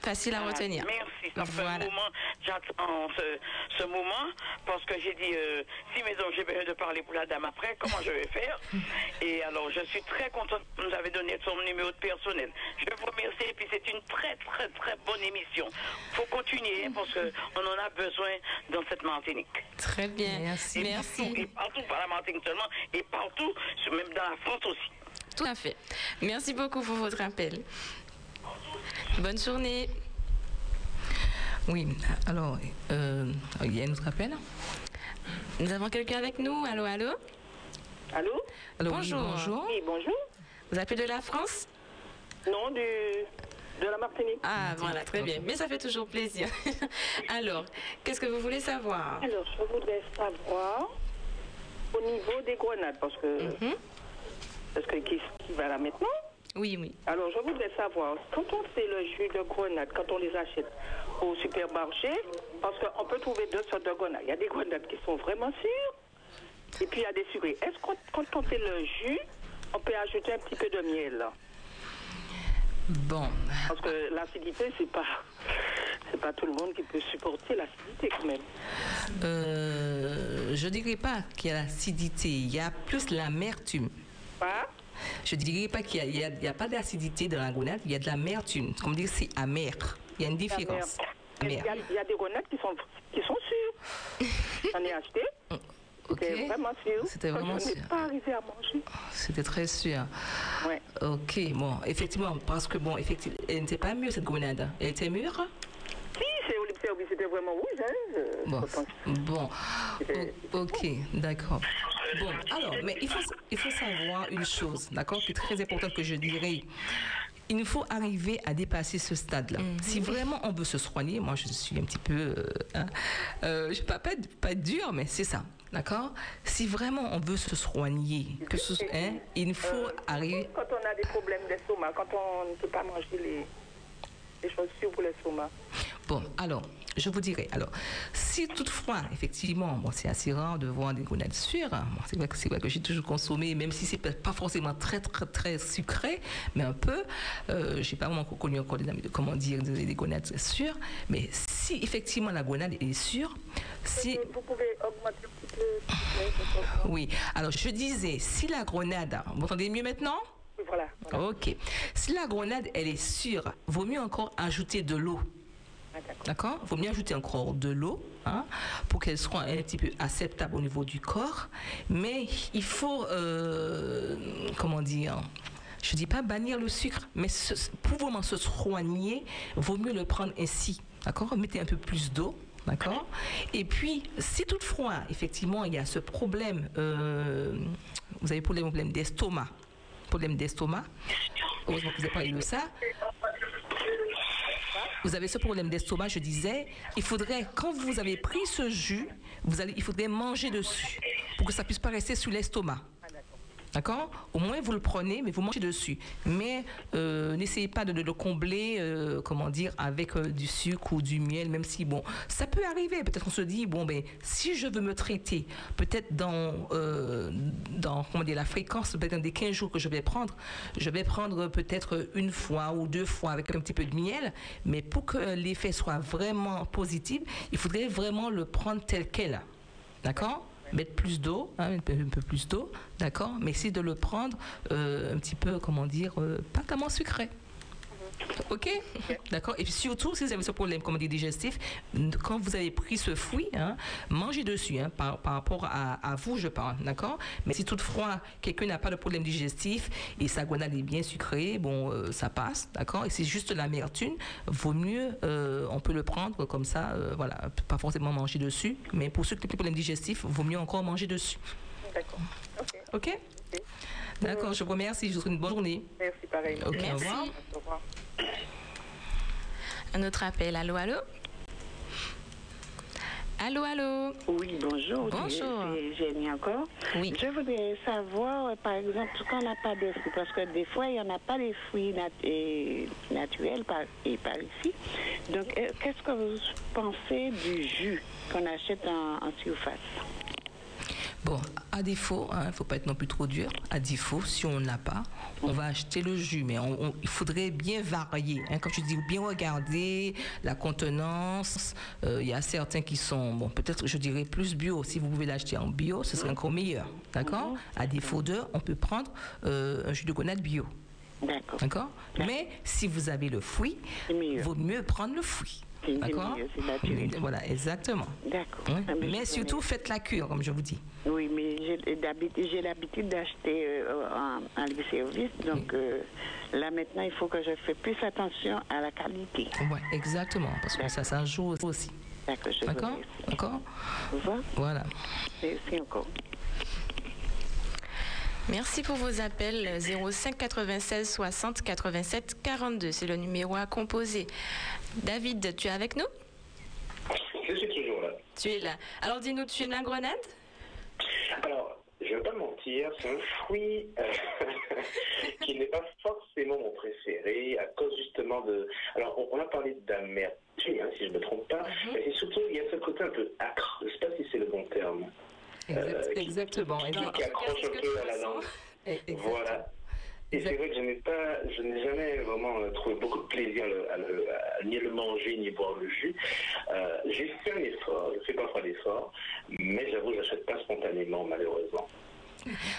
Facile à Ah, retenir. Merci. Ça fait un Voilà. moment, j'attends ce, ce moment parce que j'ai dit euh, si mes j'ai besoin de parler pour la dame après, comment je vais faire? Et alors, je suis très contente que vous nous avez donné son numéro de personnel. Je vous remercie et puis c'est une très très très bonne émission. faut continuer hein, parce qu'on en a besoin dans cette Martinique. Très bien. Merci. Et partout, et partout, pas la Martinique seulement, et partout, même dans la France aussi. Tout à fait. Merci beaucoup pour votre appel. Bonne journée. Oui, alors, euh, il y a un autre appel Nous avons quelqu'un avec nous. Allô, allô Allô Allô, oui, bonjour. bonjour. Oui, bonjour. Vous appelez de la France Non, du, de la Martinique. Ah, voilà, très bien. Mais ça fait toujours plaisir. Alors, qu'est-ce que vous voulez savoir Alors, je voudrais savoir au niveau des grenades, parce que. Parce que qui, qui va là maintenant Oui, oui. Alors, je voudrais savoir, quand on fait le jus de grenade, quand on les achète au supermarché, parce qu'on peut trouver deux sortes de grenades. Il y a des grenades qui sont vraiment sûres, et puis il y a des sucrées. Est-ce que quand on fait le jus, on peut ajouter un petit peu de miel? Bon. Parce que l'acidité, c'est pas. C'est pas tout le monde qui peut supporter l'acidité quand même. Euh, je dirais pas qu'il y a l'acidité, il y a plus l'amertume. Je dirais pas qu'il y a- a pas d'acidité dans la grenade, il y a de l'amertume. Comme dire, c'est amer. Il y a une différence. Il y, a, il y a des grenades qui sont, qui sont sûres. J'en ai acheté. C'était vraiment sûr. C'était vraiment sûr. pas arrivé à manger. C'était très sûr. Ouais. Ok, bon, effectivement, parce que bon, effectivement, elle n'était pas mûre cette grenade. Elle était mûre? C'était vraiment rouge. Hein, Bon, bon, O- ok, d'accord. Bon, alors, mais il faut, il faut savoir une chose, d'accord, qui est très importante que je dirais. Il nous faut arriver à dépasser ce stade-là. Si vraiment on veut se soigner, moi je suis un petit peu, euh, hein, euh, je ne vais pas, pas être- pas dur, mais c'est ça, d'accord? Si vraiment on veut se soigner, que ce, hein, il faut arriver. Quand on a des problèmes d'estomac, quand on ne peut pas manger les, les choses sûres pour l'estomac. Bon, alors, je vous dirais, alors, si toutefois, effectivement, bon, c'est assez rare de voir des grenades sûres, hein. Bon, c'est vrai que c'est vrai que j'ai toujours consommé, même si c'est pas pas forcément très, très, très sucré, mais un peu, euh, j'ai pas vraiment connu encore des amis de comment dire des, des grenades sûres, mais si effectivement la grenade est sûre, si... Vous pouvez augmenter un petit peu. Oui, alors je disais, si la grenade, vous entendez mieux maintenant? Voilà. Ok. Si la grenade, elle est sûre, vaut mieux encore ajouter de l'eau. D'accord Vaut mieux ajouter encore de l'eau hein, pour qu'elle soit un petit peu acceptable au niveau du corps. Mais il faut, euh, comment dire je dis pas bannir le sucre, mais se- pour vraiment se soigner, vaut mieux le prendre ainsi. D'accord? Mettez un peu plus d'eau. D'accord? Et puis, si toutefois, effectivement, il y a ce problème, euh, vous avez problème, problème d'estomac, problème d'estomac, heureusement que vous avez parlé de ça, vous avez ce problème d'estomac, je disais, il faudrait, quand vous avez pris ce jus, vous allez, il faudrait manger dessus pour que ça puisse pas rester sur l'estomac. D'accord Au moins, vous le prenez, mais vous mangez dessus. Mais euh, n'essayez pas de, le combler, euh, comment dire, avec euh, du sucre ou du miel, même si, bon, ça peut arriver. Peut-être qu'on se dit, bon, ben, si je veux me traiter, peut-être dans, dans comment dire, la fréquence, peut-être dans des 15 jours que je vais prendre, je vais prendre peut-être une fois ou deux fois avec un petit peu de miel. Mais pour que l'effet soit vraiment positif, il faudrait vraiment le prendre tel quel. D'accord Mettre plus d'eau, hein, un, peu, plus d'eau, d'accord Mais essayer de le prendre euh, un petit peu, comment dire, euh, pas tellement sucré. Ok D'accord Et puis surtout, si vous avez ce problème, comme dit, digestif, quand vous avez pris ce fruit, hein, mangez dessus, hein, par, par rapport à, à vous, je parle. D'accord? Mais si toutefois, quelqu'un n'a pas de problème digestif et sa grenade est bien sucrée, bon, euh, ça passe. D'accord? Et c'est juste l'amertume, vaut mieux, euh, on peut le prendre comme ça, euh, voilà, pas forcément manger dessus. Mais pour ceux qui ont des problèmes digestifs, vaut mieux encore manger dessus. D'accord. Ok? Ok D'accord, je vous remercie. Je vous souhaite une bonne journée. Merci, pareil. Au Merci. revoir. Au revoir. Un autre appel. Allô, allô Allô, allô Oui, bonjour. Bonjour. Jenny encore. Oui. Je voudrais savoir, par exemple, quand on n'a pas de fruits, parce que des fois, il n'y en a pas des fruits nat- naturels par, et par ici. Donc, euh, qu'est-ce que vous pensez du jus qu'on achète en, en surface? Bon, à défaut, il ne faut pas être non plus trop dur. À défaut, si on n'a pas, on va acheter le jus. Mais on- on- il faudrait bien varier. hein. comme je dis, bien regarder la contenance. Euh, Il y a certains qui sont, bon, peut-être, je dirais, plus bio. Si vous pouvez l'acheter en bio, ce serait encore meilleur. D'accord? À défaut de, on peut prendre euh, un jus de grenade bio. D'accord. D'accord? Mais si vous avez le fruit, il vaut mieux prendre le fruit. C'est D'accord mieux, c'est naturel. Voilà, exactement. D'accord. Ah, mais Mais surtout, faites la cure, comme je vous dis. Oui, mais j'ai l'habitude d'acheter euh, en, en libre-service. Donc, euh, là, maintenant, il faut que je fasse plus attention à la qualité. Ouais, exactement, parce que ça, ça joue aussi. D'accord, je vous D'accord. D'accord. Voilà. Merci encore. Merci pour vos appels 05 96 60 87 42. C'est le numéro à composer. David, tu es avec nous? Je suis toujours là. Tu es là. Alors dis-nous, tu aimes la grenade Alors, je ne vais pas mentir, c'est un fruit euh, qui n'est pas forcément mon préféré à cause justement de... Alors, on, on a parlé d'amertume, hein, si je ne me trompe pas, mais c'est surtout, il y a ce côté un peu acre. Je ne sais pas si c'est le bon terme. Euh, qui- exactement. Qui, qui accroche un peu à la langue. Voilà. Et c'est vrai que je n'ai pas, je n'ai jamais vraiment euh, trouvé beaucoup de plaisir à, le- à ni le manger ni boire le jus. Euh, j'ai fait un effort, je fais parfois l'effort, mais j'avoue, je n'achète pas spontanément, malheureusement.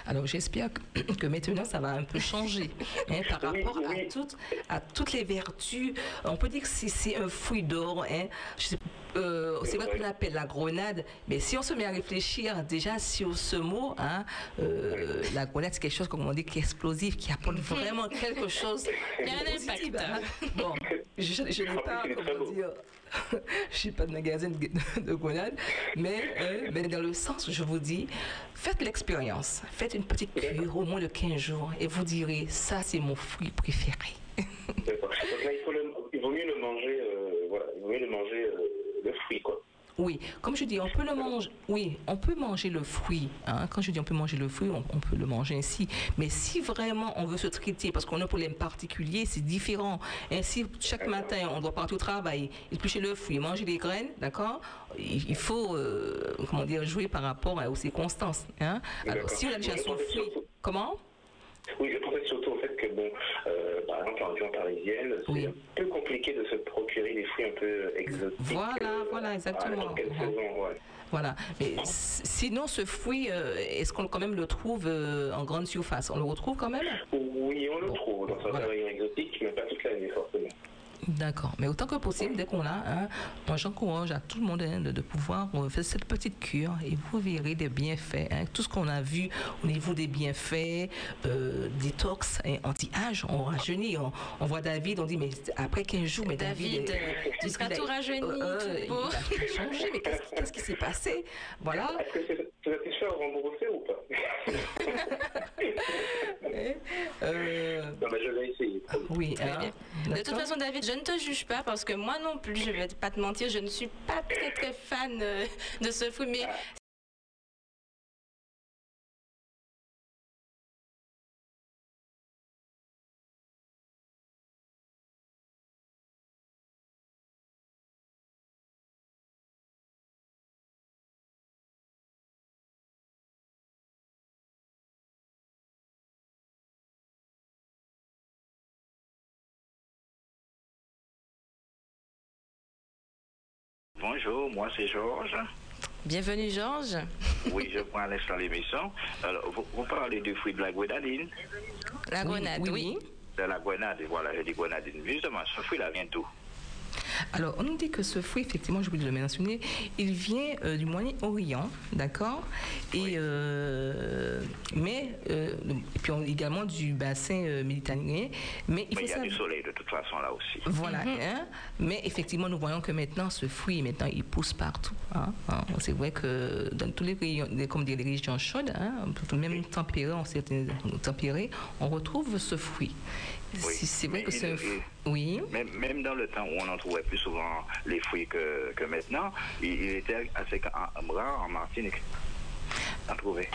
Alors j'espère que, que maintenant ça va un peu changer hein, par rapport à, toutes, à toutes les vertus. On peut dire que c'est- c'est un fruit d'or. Hein. Je sais- euh, c'est vrai qu'on appelle la grenade, mais si on se met à réfléchir déjà sur ce mot, hein, euh, la grenade c'est quelque chose comme on dit qui est explosif, qui apporte vraiment quelque chose. Il y a un impact. hein. Bon, je, je n'ai pas comment dire. je suis pas de magasin de, de grenade, mais, euh, mais dans le sens où je vous dis, faites l'expérience, faites une petite cure au moins de 15 jours et vous direz, ça c'est mon fruit préféré. D'accord. Il, faut le- il vaut mieux le manger, voilà, il vaut mieux le manger fruit, quoi. Oui, comme je dis, on peut le manger. Oui, on peut manger le fruit. hein. Quand je dis on peut manger le fruit, on, on peut le manger ainsi. Mais si vraiment on veut se traiter, parce qu'on a un problème particulier, c'est différent. Ainsi, chaque matin, on doit partir au travail, éplucher le fruit, manger les graines, d'accord il, il faut, euh, comment dire, jouer par rapport aux circonstances. hein. Alors, si on a déjà son fruit, comment? Oui, je pensais surtout au fait que, bon, euh, par exemple, en région parisienne, c'est un peu compliqué de se procurer des fruits un peu exotiques. Voilà, voilà, exactement. Saison, ouais. Voilà. Mais sinon, ce fruit, euh, est-ce qu'on quand même le trouve euh, en grande surface? On le retrouve quand même? Oui, on le trouve dans certains rayons exotiques, mais pas toute l'année, forcément. D'accord. Mais autant que possible, dès qu'on l'a, hein, moi j'encourage à tout le monde hein, de, de pouvoir euh, faire cette petite cure et vous verrez des bienfaits. hein. Tout ce qu'on a vu au niveau des bienfaits, euh, détox, hein, anti-âge, on rajeunit. On, on voit David, on dit, mais après 15 jours, mais David. David, euh, tu seras tout rajeuni, euh, tout beau. Il a changé, mais qu'est-ce qui s'est passé? Voilà. Est-ce que c'est- tu vas te Euh, Non, mais je vais essayer. Oui, hein. De toute façon, David, je ne te juge pas parce que moi non plus, je ne vais pas te mentir, je ne suis pas très très fan euh, de ce fruit, mais Bonjour, moi c'est Georges. bienvenue Georges. Oui, je prends à l'instant l'émission. Alors, vous, vous parlez du fruit de la grenadine. La grenade, oui. de la grenade. Voilà, je dis grenade. Justement, ce fruit-là vient d'où? Alors, on nous dit que ce fruit, effectivement, je voulais le mentionner, il vient euh, du Moyen-Orient, d'accord? Et euh, mais euh, et puis on- également du bassin euh, méditerranéen. Mais il Mais faut il y a savoir. du soleil de toute façon là aussi. Voilà, hein? mais effectivement, nous voyons que maintenant, ce fruit, maintenant, il pousse partout. hein, hein? C'est vrai que dans tous les régions, comme les régions chaudes, hein, même tempérées, en certaines tempérées, on retrouve ce fruit. C'est vrai Mais que c'est un fruit. Oui. Même, même dans le temps où on en trouvait plus souvent les fruits que, que maintenant, il, il était assez rare en Martinique à trouver.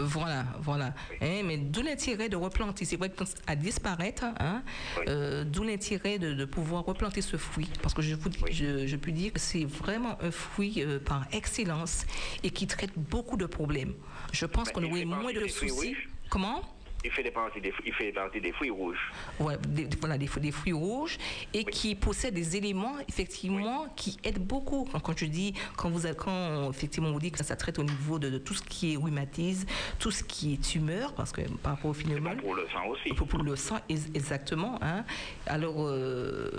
Voilà, voilà. Hein, mais d'où l'intérêt de replanter? C'est vrai que à disparaître, hein, euh, d'où l'intérêt de, de pouvoir replanter ce fruit? Parce que je, vous, je, je peux dire que c'est vraiment un fruit euh, par excellence et qui traite beaucoup de problèmes. Je pense qu'on aurait moins de soucis. Comment? Il fait, des parties des, il fait partie des fruits rouges. Ouais, des, voilà, des, fruits- des fruits rouges et qui possèdent des éléments effectivement qui aident beaucoup. Quand, quand je dis, quand vous quand effectivement on vous dit que ça traite au niveau de, de tout ce qui est rhumatisme, tout ce qui est tumeur, parce que par rapport au phénomène. Pour le sang aussi. Pour, pour le sang, ex- exactement. hein. Alors, euh,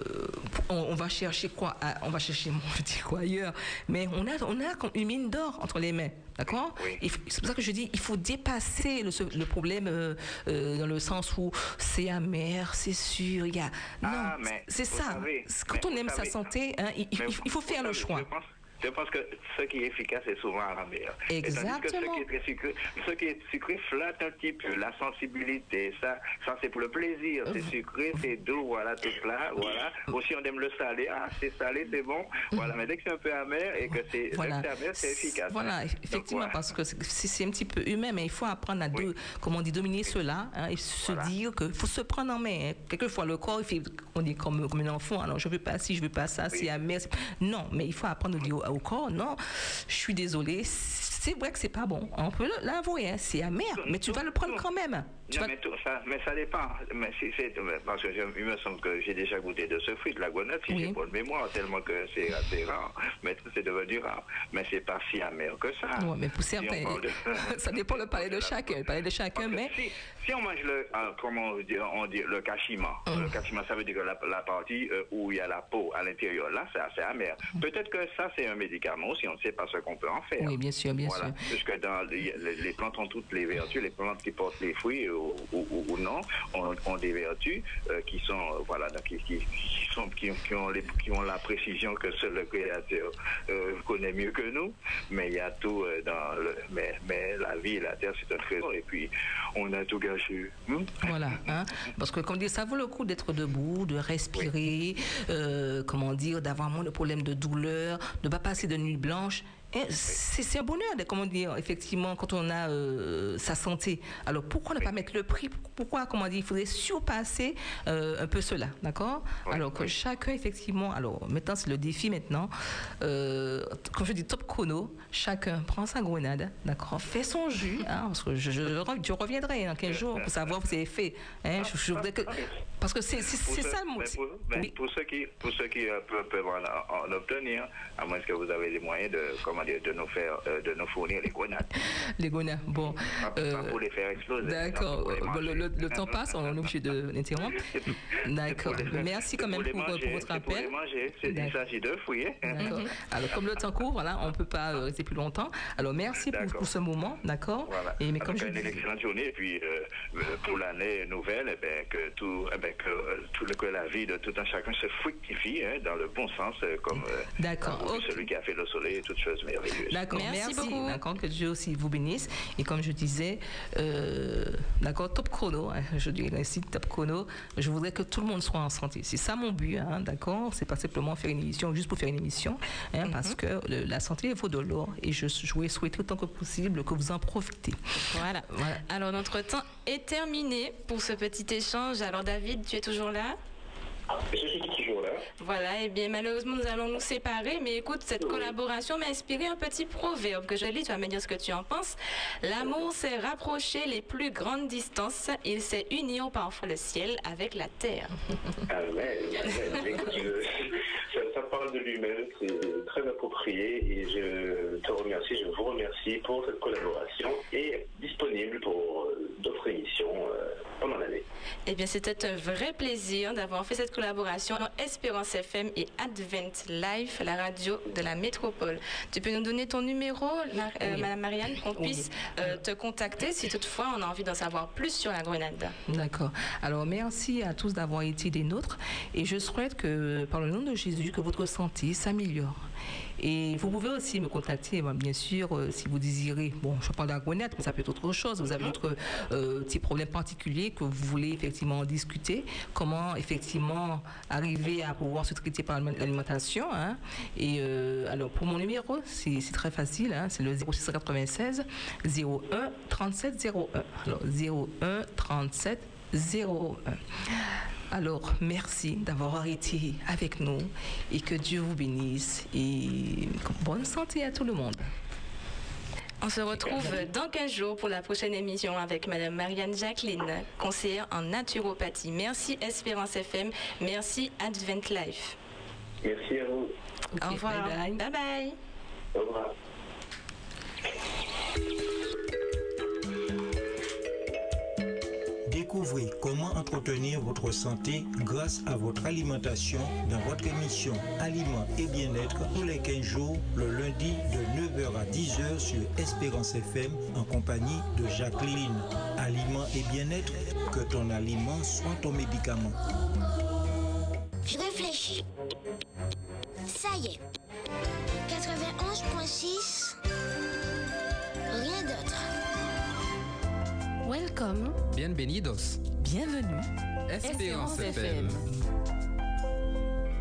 on, on va chercher quoi Ah, On va chercher, je dis quoi ailleurs Mais on a, on a comme une mine d'or entre les mains. D'accord faut- C'est pour ça que je dis, il faut dépasser le, problème euh, euh, dans le sens où c'est amer, c'est sûr, il y a... Ah, non, mais c'est ça. savez, Quand on aime sa santé, hein, il, faut faire le choix. savez, Je pense, je pense que ce qui est efficace est souvent à la mer. Tandis que Exactement. ce qui est très sucré, ce qui est sucré flatte un petit peu la sensibilité. Ça, ça c'est pour le plaisir. C'est sucré, c'est doux, voilà, tout là, voilà. Aussi, on aime le salé. Ah, c'est salé, c'est bon. Voilà, mais dès que c'est un peu amer et que c'est Voilà. c'est amer, c'est efficace. Voilà, effectivement, Donc, parce que c'est- un petit peu humain, mais il faut apprendre à comment on dit, dominer cela hein, et se dire qu'il faut se prendre en main. hein. Quelquefois, le corps, il fait, on dit comme, comme un enfant, alors je veux pas ci, je veux pas ça, c'est amer. Non, mais il faut apprendre à dire au, corps, non, je suis désolé, c'est vrai que c'est pas bon. On peut l'avouer, hein, c'est amer, mais tu vas le prendre quand même. Non, mais, tout ça, mais ça dépend. Mais si c'est, parce que je- il me semble que j'ai déjà goûté de ce fruit, de la grenade, si j'ai bonne mémoire, tellement que c'est assez rare. Mais c'est devenu rare. Mais c'est pas si amer que ça. Ouais, mais pour Si on certains, parle de- ça dépend le palais de chacun, le palais de chacun, mais si, si on mange le, euh, comment on dit, on dit le cachiment, Hum. le ça veut dire que la, la partie euh, où il y a la peau à l'intérieur, là, c'est assez amer. Peut-être que ça, c'est un médicament aussi, on ne sait pas ce qu'on peut en faire. oui, bien sûr, bien Voilà. sûr. Puisque dans les, plantes ont toutes les vertus, les plantes qui portent les fruits ou, ou- ou- non ont, ont des vertus euh, qui sont euh, voilà donc, qui, sont qui, qui ont les- qui ont la précision que seul le créateur euh, connaît mieux que nous. Mais il y a tout euh, dans le mais, mais la vie et la terre c'est un trésor et puis on a tout gâché. Hmm? Voilà, hein. parce que comme dire, ça vaut le coup d'être debout, de respirer, comment dire, d'avoir moins de problèmes de douleur, de ne pas passer de nuit blanche. Et C'est un bonheur, de, comment dire, effectivement, quand on a euh, sa santé. Alors pourquoi ne pas mettre le prix? Pourquoi, comment dire, il faudrait surpasser euh, un peu cela, d'accord? Alors que chacun, effectivement, alors maintenant c'est le défi maintenant, euh, comme je dis top chrono, chacun prend sa grenade, d'accord, fait son jus, hein, parce que je, je, je reviendrai dans 15 jours pour savoir ce que vous avez fait. Hein, je, je voudrais que, parce que c'est ça le mot. pour, ceux qui, pour ceux qui euh, peuvent, peuvent en, en obtenir, à moins que vous avez les moyens de, comment dire, de nous faire, euh, de nous fournir les grenades. Les grenades, bon. Pas, euh, pas pour les faire exploser. D'accord. Bon, le, manger. le- le temps passe, on est obligé de l'interrompre. D'accord. Merci quand même pour, manger, pour votre pour appel. manger. Il s'agit de. D'accord. Alors, comme le temps court, voilà, on ne peut pas euh, rester plus longtemps. Alors, merci pour, pour ce moment, d'accord Voilà. Et mais comme je une dis, excellente journée. Et puis, euh, euh, pour l'année nouvelle, eh que, tout, eh que, euh, tout le, que la vie de tout un chacun se fructifie hein, dans le bon sens, euh, comme euh, celui qui a fait le soleil et toutes choses D'accord, merci, D'accord, que Dieu aussi vous bénisse. Et comme je disais, euh, d'accord, top chrono, hein, je dirais ainsi, top chrono, je voudrais que tout le monde soit en santé. C'est ça mon but, hein, d'accord C'est pas simplement faire une émission juste pour faire une émission, hein, Mhm. parce que le- la santé vaut de l'or et je, je voulais souhaiter autant que possible que vous en profitez. Voilà. Alors notre temps est terminé pour ce petit échange. Alors David, tu es toujours là? Je suis toujours là. Voilà, et bien malheureusement nous allons nous séparer, mais écoute, cette collaboration m'a inspiré un petit proverbe que je lis, tu vas me dire ce que tu en penses. L'amour sait rapprocher les plus grandes distances, il sait unir parfois le ciel avec la terre. Amen. Amen. Parle de lui-même, c'est très approprié et je te remercie, je vous remercie pour cette collaboration et disponible pour euh, d'autres émissions. euh, pendant l'année. Eh bien, c'était un vrai plaisir d'avoir fait cette collaboration Espérance FM et Advent Life, la radio de la métropole. Tu peux nous donner ton numéro, Mar- euh, Oui. Madame Marianne, qu'on Oui. puisse euh, te contacter si toutefois on a envie d'en savoir plus sur la grenade. D'accord. Alors, merci à tous d'avoir été des nôtres. Et je souhaite que, par le nom de Jésus, que votre santé s'améliore. Et vous pouvez aussi me contacter, bien sûr, euh, si vous désirez. Bon, je parle la mais ça peut être autre chose. Vous avez d'autres euh, petits problèmes particuliers que vous voulez effectivement discuter. Comment, effectivement, arriver à pouvoir se traiter par l'alimentation. hein? Et euh, alors, pour mon numéro, c'est c'est très facile. hein, c'est le 0696 01 37 01. Alors, 01 37 01. Alors, merci d'avoir été avec nous et que Dieu vous bénisse et bonne santé à tout le monde. On se retrouve dans 15 jours pour la prochaine émission avec Madame Marianne Jacqueline, conseillère en naturopathie. Merci Espérance FM, merci Advent Life. Merci à vous. Au revoir. bye bye. bye. bye. Au revoir. Découvrez comment entretenir votre santé grâce à votre alimentation dans votre émission Aliments et bien-être tous les 15 jours, le lundi de 9h à 10h sur Espérance FM en compagnie de Jacqueline. Aliments et bien-être, que ton aliment soit ton médicament. Je réfléchis. Ça y est. 91.6. Rien d'autre. Welcome. Bienvenidos. Bienvenue. Espérance FM. FM.